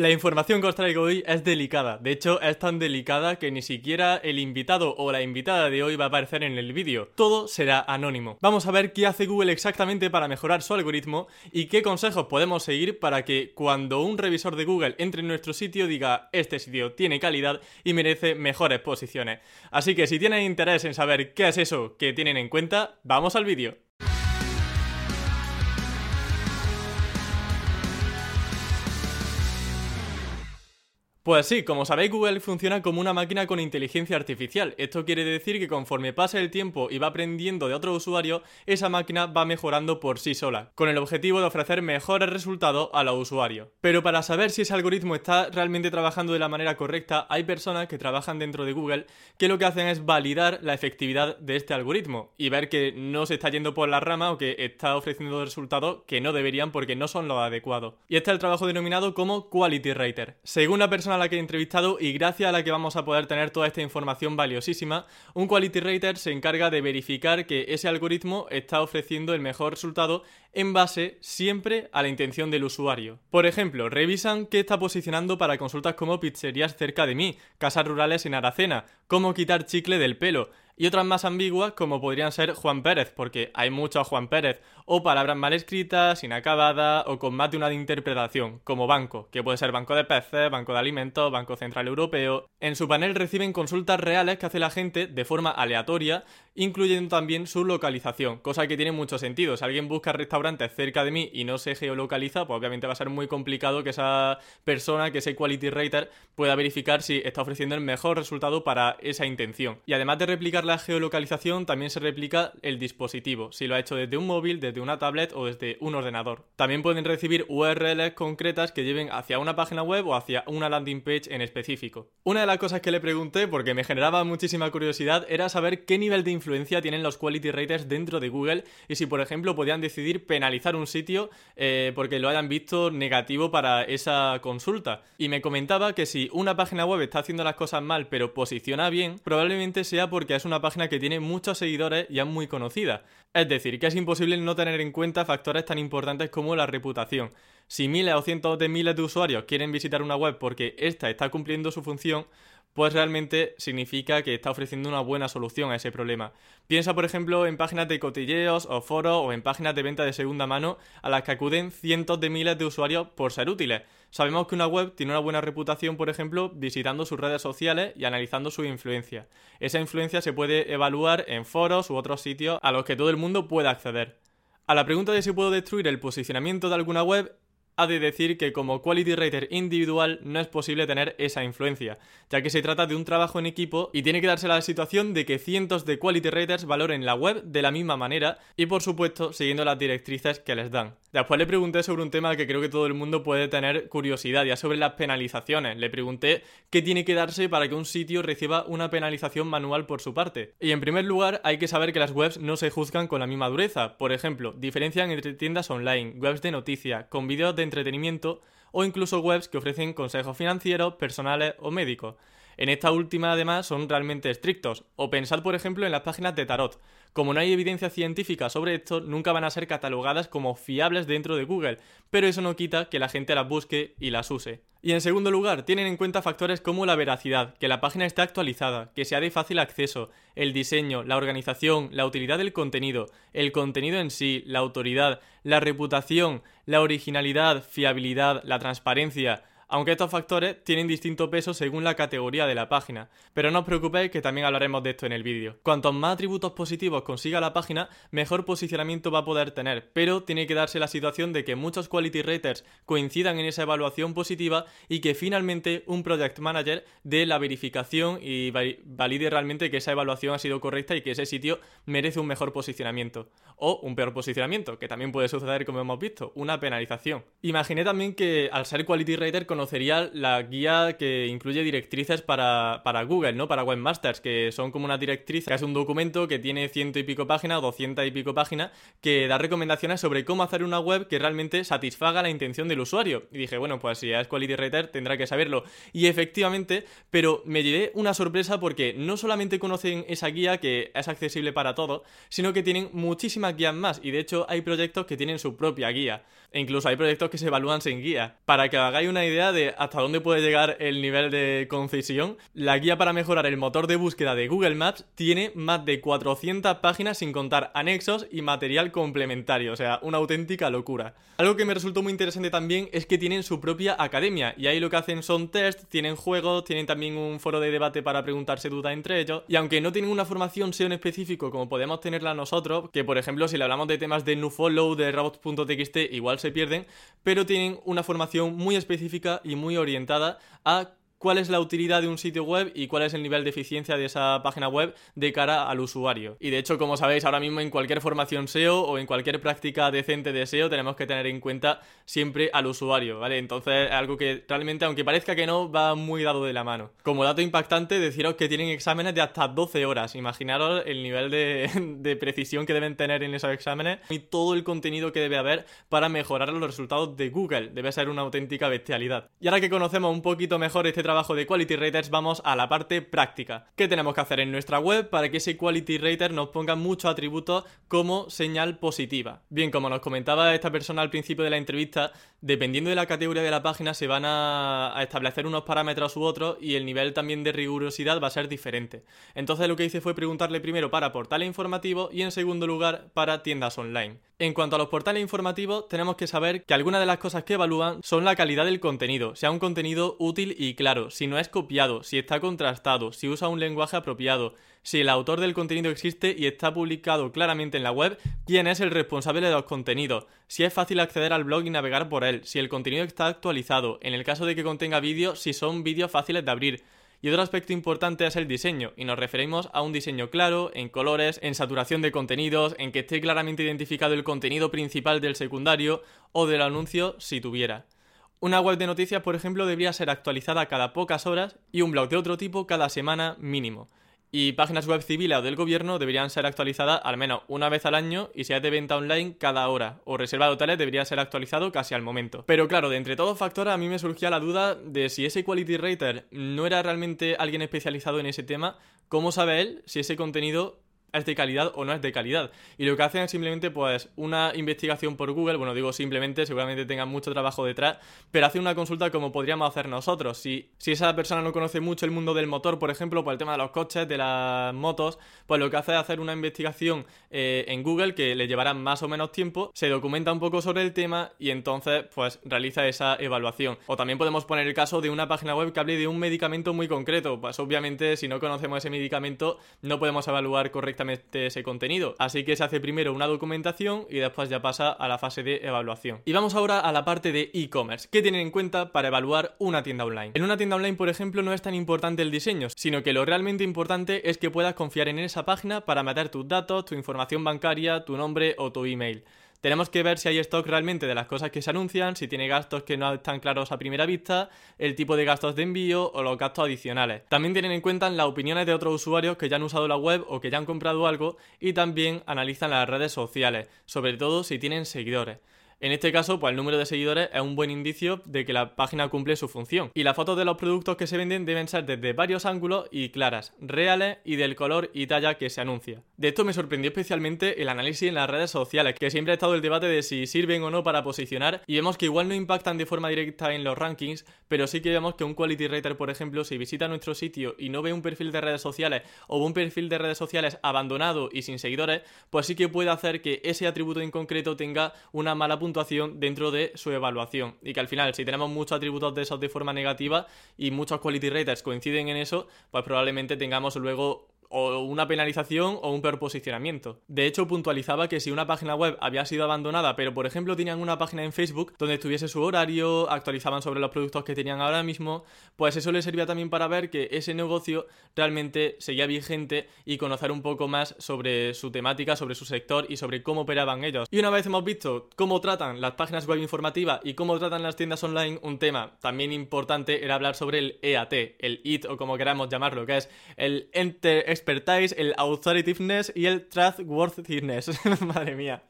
La información que os traigo hoy es delicada, de hecho es tan delicada que ni siquiera el invitado o la invitada de hoy va a aparecer en el vídeo, todo será anónimo. Vamos a ver qué hace Google exactamente para mejorar su algoritmo y qué consejos podemos seguir para que cuando un revisor de Google entre en nuestro sitio diga este sitio tiene calidad y merece mejores posiciones. Así que si tienen interés en saber qué es eso que tienen en cuenta, vamos al vídeo. Pues sí, como sabéis Google funciona como una máquina con inteligencia artificial. Esto quiere decir que conforme pasa el tiempo y va aprendiendo de otro usuario, esa máquina va mejorando por sí sola, con el objetivo de ofrecer mejores resultados a los usuarios. Pero para saber si ese algoritmo está realmente trabajando de la manera correcta, hay personas que trabajan dentro de Google que lo que hacen es validar la efectividad de este algoritmo y ver que no se está yendo por la rama o que está ofreciendo resultados que no deberían porque no son los adecuados. Y este es el trabajo denominado como Quality Rater. Según la persona la que he entrevistado y gracias a la que vamos a poder tener toda esta información valiosísima, un Quality Rater se encarga de verificar que ese algoritmo está ofreciendo el mejor resultado en base siempre a la intención del usuario. Por ejemplo, revisan qué está posicionando para consultas como pizzerías cerca de mí, casas rurales en Aracena, cómo quitar chicle del pelo, y otras más ambiguas como podrían ser Juan Pérez, porque hay muchos Juan Pérez, o palabras mal escritas, inacabadas o con más de una interpretación, como banco, que puede ser banco de peces, banco de alimentos, banco central europeo. En su panel reciben consultas reales que hace la gente de forma aleatoria, incluyendo también su localización, cosa que tiene mucho sentido. Si alguien busca restaurantes cerca de mí y no se geolocaliza, pues obviamente va a ser muy complicado que esa persona, que ese quality rater, pueda verificar si está ofreciendo el mejor resultado para esa intención. Y además de replicar la geolocalización también se replica el dispositivo, si lo ha hecho desde un móvil, desde una tablet o desde un ordenador. También pueden recibir URLs concretas que lleven hacia una página web o hacia una landing page en específico. Una de las cosas que le pregunté, porque me generaba muchísima curiosidad, era saber qué nivel de influencia tienen los quality raters dentro de Google y si, por ejemplo, podían decidir penalizar un sitio eh, porque lo hayan visto negativo para esa consulta. Y me comentaba que si una página web está haciendo las cosas mal pero posiciona bien, probablemente sea porque es una página que tiene muchos seguidores y es muy conocida. Es decir, que es imposible no tener en cuenta factores tan importantes como la reputación. Si miles o cientos de miles de usuarios quieren visitar una web porque ésta está cumpliendo su función, pues realmente significa que está ofreciendo una buena solución a ese problema. Piensa, por ejemplo, en páginas de cotilleos o foros o en páginas de venta de segunda mano a las que acuden cientos de miles de usuarios por ser útiles. Sabemos que una web tiene una buena reputación, por ejemplo, visitando sus redes sociales y analizando su influencia. Esa influencia se puede evaluar en foros u otros sitios a los que todo el mundo puede acceder. A la pregunta de si puedo destruir el posicionamiento de alguna web, ha de decir que como quality rater individual no es posible tener esa influencia, ya que se trata de un trabajo en equipo y tiene que darse la situación de que cientos de quality raters valoren la web de la misma manera y por supuesto siguiendo las directrices que les dan. Después le pregunté sobre un tema que creo que todo el mundo puede tener curiosidad, ya sobre las penalizaciones. Le pregunté qué tiene que darse para que un sitio reciba una penalización manual por su parte. Y en primer lugar, hay que saber que las webs no se juzgan con la misma dureza. Por ejemplo, diferencian entre tiendas online, webs de noticias, con vídeos de entretenimiento o incluso webs que ofrecen consejos financieros, personales o médicos. En esta última además son realmente estrictos. O pensar por ejemplo en las páginas de tarot. Como no hay evidencia científica sobre esto, nunca van a ser catalogadas como fiables dentro de Google, pero eso no quita que la gente las busque y las use. Y en segundo lugar, tienen en cuenta factores como la veracidad, que la página esté actualizada, que sea de fácil acceso, el diseño, la organización, la utilidad del contenido, el contenido en sí, la autoridad, la reputación, la originalidad, fiabilidad, la transparencia, aunque estos factores tienen distinto peso según la categoría de la página. Pero no os preocupéis que también hablaremos de esto en el vídeo. Cuantos más atributos positivos consiga la página, mejor posicionamiento va a poder tener, pero tiene que darse la situación de que muchos quality raters coincidan en esa evaluación positiva y que finalmente un project manager dé la verificación y valide realmente que esa evaluación ha sido correcta y que ese sitio merece un mejor posicionamiento. O un peor posicionamiento, que también puede suceder como hemos visto, una penalización. Imaginé también que al ser quality rater con conocería la guía que incluye directrices para, Google, ¿no? Para webmasters, que son como una directriz, que es un documento que tiene ciento y pico páginas doscientas y pico páginas, que da recomendaciones sobre cómo hacer una web que realmente satisfaga la intención del usuario. Y dije, bueno, pues si es Quality Writer tendrá que saberlo. Y efectivamente, pero me llevé una sorpresa porque no solamente conocen esa guía que es accesible para todos, sino que tienen muchísimas guías más. Y de hecho hay proyectos que tienen su propia guía. E incluso hay proyectos que se evalúan sin guía. Para que hagáis una idea de hasta dónde puede llegar el nivel de concisión, la guía para mejorar el motor de búsqueda de Google Maps tiene más de 400 páginas sin contar anexos y material complementario, o sea, una auténtica locura. Algo que me resultó muy interesante también es que tienen su propia academia y ahí lo que hacen son tests, tienen juegos, tienen también un foro de debate para preguntarse dudas entre ellos y aunque no tienen una formación SEO en específico como podemos tenerla nosotros, que por ejemplo si le hablamos de temas de nofollow, de robots.txt, igual se pierden, pero tienen una formación muy específica y muy orientada a cuál es la utilidad de un sitio web y cuál es el nivel de eficiencia de esa página web de cara al usuario. Y de hecho, como sabéis, ahora mismo en cualquier formación SEO o en cualquier práctica decente de SEO tenemos que tener en cuenta siempre al usuario, ¿vale? Entonces, algo que realmente, aunque parezca que no, va muy dado de la mano. Como dato impactante, deciros que tienen exámenes de hasta 12 horas. Imaginaros el nivel de, de precisión que deben tener en esos exámenes y todo el contenido que debe haber para mejorar los resultados de Google. Debe ser una auténtica bestialidad. Y ahora que conocemos un poquito mejor este trabajo de Quality Raters, vamos a la parte práctica. ¿Qué tenemos que hacer en nuestra web para que ese Quality Rater nos ponga muchos atributos como señal positiva? Bien, como nos comentaba esta persona al principio de la entrevista, dependiendo de la categoría de la página se van a, establecer unos parámetros u otros y el nivel también de rigurosidad va a ser diferente. Entonces lo que hice fue preguntarle primero para portales informativos y en segundo lugar para tiendas online. En cuanto a los portales informativos, tenemos que saber que algunas de las cosas que evalúan son la calidad del contenido, sea un contenido útil y si no es copiado, si está contrastado, si usa un lenguaje apropiado, si el autor del contenido existe y está publicado claramente en la web, quién es el responsable de los contenidos, si es fácil acceder al blog y navegar por él, si el contenido está actualizado, en el caso de que contenga vídeos, si son vídeos fáciles de abrir, y otro aspecto importante es el diseño, y nos referimos a un diseño claro, en colores, en saturación de contenidos, en que esté claramente identificado el contenido principal del secundario o del anuncio si tuviera. Una web de noticias, por ejemplo, debería ser actualizada cada pocas horas y un blog de otro tipo cada semana mínimo y páginas web civiles o del gobierno deberían ser actualizadas al menos una vez al año y si es de venta online cada hora o reserva de debería ser actualizado casi al momento. Pero claro, de entre todos factores a mí me surgía la duda de si ese quality rater no era realmente alguien especializado en ese tema, ¿cómo sabe él si ese contenido es de calidad o no es de calidad. Y lo que hacen es simplemente pues una investigación por Google, bueno digo simplemente, seguramente tengan mucho trabajo detrás, pero hace una consulta como podríamos hacer nosotros. Si, si esa persona no conoce mucho el mundo del motor, por ejemplo, por el tema de los coches, de las motos, pues lo que hace es hacer una investigación eh, en Google que le llevará más o menos tiempo, se documenta un poco sobre el tema y entonces pues realiza esa evaluación. O también podemos poner el caso de una página web que hable de un medicamento muy concreto, pues obviamente si no conocemos ese medicamento no podemos evaluar correctamente ese contenido. Así que se hace primero una documentación y después ya pasa a la fase de evaluación. Y vamos ahora a la parte de e-commerce. ¿Qué tienen en cuenta para evaluar una tienda online? En una tienda online, por ejemplo, no es tan importante el diseño, sino que lo realmente importante es que puedas confiar en esa página para meter tus datos, tu información bancaria, tu nombre o tu email. Tenemos que ver si hay stock realmente de las cosas que se anuncian, si tiene gastos que no están claros a primera vista, el tipo de gastos de envío o los gastos adicionales. También tienen en cuenta las opiniones de otros usuarios que ya han usado la web o que ya han comprado algo y también analizan las redes sociales, sobre todo si tienen seguidores. En este caso, pues el número de seguidores es un buen indicio de que la página cumple su función. Y las fotos de los productos que se venden deben ser desde varios ángulos y claras, reales y del color y talla que se anuncia. De esto me sorprendió especialmente el análisis en las redes sociales, que siempre ha estado el debate de si sirven o no para posicionar, y vemos que igual no impactan de forma directa en los rankings, pero sí que vemos que un quality rater, por ejemplo, si visita nuestro sitio y no ve un perfil de redes sociales o un perfil de redes sociales abandonado y sin seguidores, pues sí que puede hacer que ese atributo en concreto tenga una mala puntuación dentro de su evaluación. Y que al final, si tenemos muchos atributos de esos de forma negativa y muchos quality raters coinciden en eso, pues probablemente tengamos luego o una penalización o un peor posicionamiento. De hecho, puntualizaba que si una página web había sido abandonada, pero por ejemplo tenían una página en Facebook donde estuviese su horario, actualizaban sobre los productos que tenían ahora mismo, pues eso les servía también para ver que ese negocio realmente seguía vigente y conocer un poco más sobre su temática, sobre su sector y sobre cómo operaban ellos. Y una vez hemos visto cómo tratan las páginas web informativas y cómo tratan las tiendas online, un tema también importante era hablar sobre el EAT, el IT o como queramos llamarlo, que es el Enter expertise, el authoritativeness y el trustworthiness. Madre mía.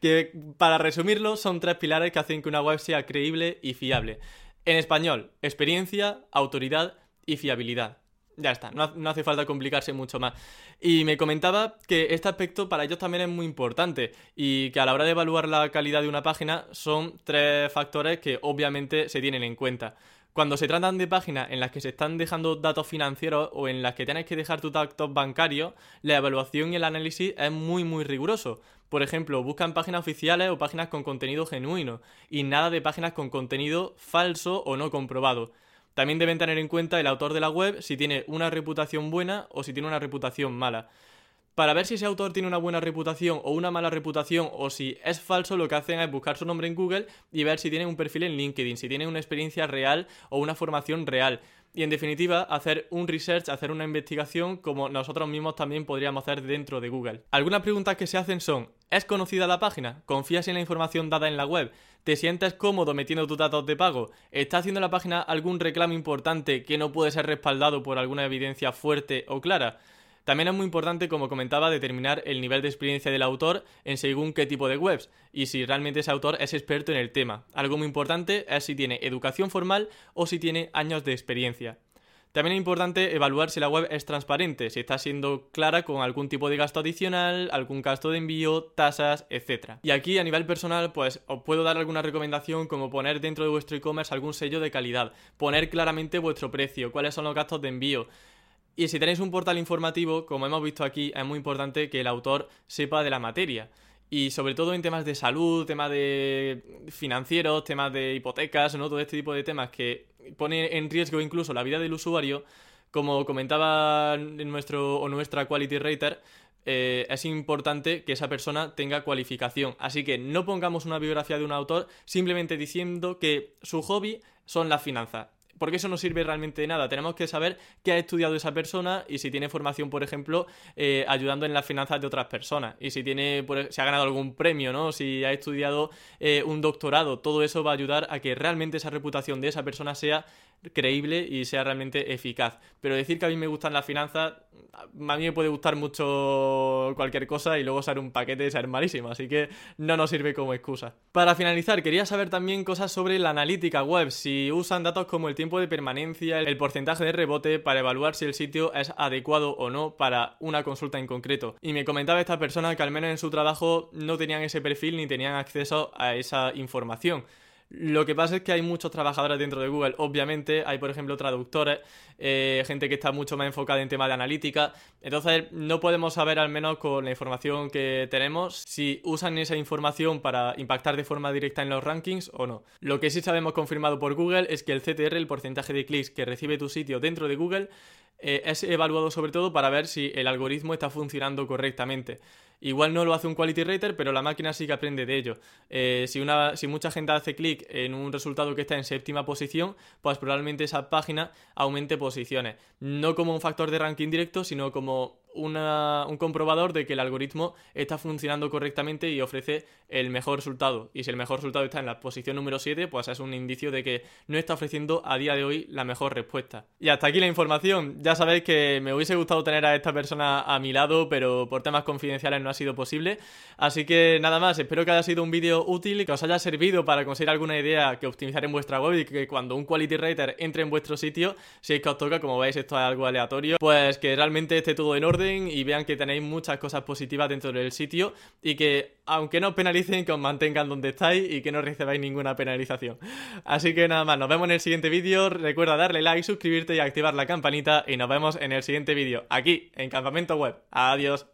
Que para resumirlo son tres pilares que hacen que una web sea creíble y fiable. En español, experiencia, autoridad y fiabilidad. Ya está, no, no, hace falta complicarse mucho más. Y me comentaba que este aspecto para ellos también es muy importante y que a la hora de evaluar la calidad de una página son tres factores que obviamente se tienen en cuenta. Cuando se tratan de páginas en las que se están dejando datos financieros o en las que tienes que dejar tus datos bancarios, la evaluación y el análisis es muy muy riguroso. Por ejemplo, buscan páginas oficiales o páginas con contenido genuino y nada de páginas con contenido falso o no comprobado. También deben tener en cuenta el autor de la web si tiene una reputación buena o si tiene una reputación mala. Para ver si ese autor tiene una buena reputación o una mala reputación o si es falso, lo que hacen es buscar su nombre en Google y ver si tiene un perfil en LinkedIn, si tiene una experiencia real o una formación real. Y en definitiva, hacer un research, hacer una investigación como nosotros mismos también podríamos hacer dentro de Google. Algunas preguntas que se hacen son, ¿es conocida la página? ¿Confías en la información dada en la web? ¿Te sientes cómodo metiendo tus datos de pago? ¿Está haciendo la página algún reclamo importante que no puede ser respaldado por alguna evidencia fuerte o clara? También es muy importante, como comentaba, determinar el nivel de experiencia del autor en según qué tipo de webs y si realmente ese autor es experto en el tema. Algo muy importante es si tiene educación formal o si tiene años de experiencia. También es importante evaluar si la web es transparente, si está siendo clara con algún tipo de gasto adicional, algún gasto de envío, tasas, etc. Y aquí a nivel personal, pues os puedo dar alguna recomendación como poner dentro de vuestro e-commerce algún sello de calidad, poner claramente vuestro precio, cuáles son los gastos de envío, y si tenéis un portal informativo, como hemos visto aquí, es muy importante que el autor sepa de la materia. Y sobre todo en temas de salud, temas de financieros, temas de hipotecas, ¿no? Todo este tipo de temas que ponen en riesgo incluso la vida del usuario, como comentaba nuestro o nuestra quality rater, eh, es importante que esa persona tenga cualificación. Así que no pongamos una biografía de un autor simplemente diciendo que su hobby son las finanzas porque eso no sirve realmente de nada. Tenemos que saber qué ha estudiado esa persona y si tiene formación, por ejemplo, eh, ayudando en las finanzas de otras personas. Y si tiene, si ha ganado algún premio, ¿no? Si ha estudiado eh, un doctorado, todo eso va a ayudar a que realmente esa reputación de esa persona sea creíble y sea realmente eficaz. Pero decir que a mí me gustan las finanzas, a mí me puede gustar mucho cualquier cosa y luego ser un paquete y ser malísimo, así que no nos sirve como excusa. Para finalizar, quería saber también cosas sobre la analítica web, si usan datos como el tiempo de permanencia, el porcentaje de rebote para evaluar si el sitio es adecuado o no para una consulta en concreto. Y me comentaba esta persona que al menos en su trabajo no tenían ese perfil ni tenían acceso a esa información. Lo que pasa es que hay muchos trabajadores dentro de Google, obviamente, hay por ejemplo traductores, eh, gente que está mucho más enfocada en temas de analítica, entonces no podemos saber al menos con la información que tenemos si usan esa información para impactar de forma directa en los rankings o no. Lo que sí sabemos confirmado por Google es que el CTR, el porcentaje de clics que recibe tu sitio dentro de Google, eh, es evaluado sobre todo para ver si el algoritmo está funcionando correctamente. Igual no lo hace un quality rater, pero la máquina sí que aprende de ello. Eh, si, una, si mucha gente hace clic en un resultado que está en séptima posición, pues probablemente esa página aumente posiciones. No como un factor de ranking directo, sino como un comprobador de que el algoritmo está funcionando correctamente y ofrece el mejor resultado. Y si el mejor resultado está en la posición número 7, pues es un indicio de que no está ofreciendo a día de hoy la mejor respuesta. Y hasta aquí la información. Ya sabéis que me hubiese gustado tener a esta persona a mi lado, pero por temas confidenciales no ha sido posible. Así que nada más, espero que haya sido un vídeo útil y que os haya servido para conseguir alguna idea que optimizar en vuestra web y que cuando un quality rater entre en vuestro sitio, si es que os toca, como veis esto es algo aleatorio, pues que realmente esté todo en orden y vean que tenéis muchas cosas positivas dentro del sitio y que, aunque no os penalicen, que os mantengan donde estáis y que no recibáis ninguna penalización. Así que nada más, nos vemos en el siguiente vídeo. Recuerda darle like, suscribirte y activar la campanita y nos vemos en el siguiente vídeo, aquí, en Campamento Web. Adiós.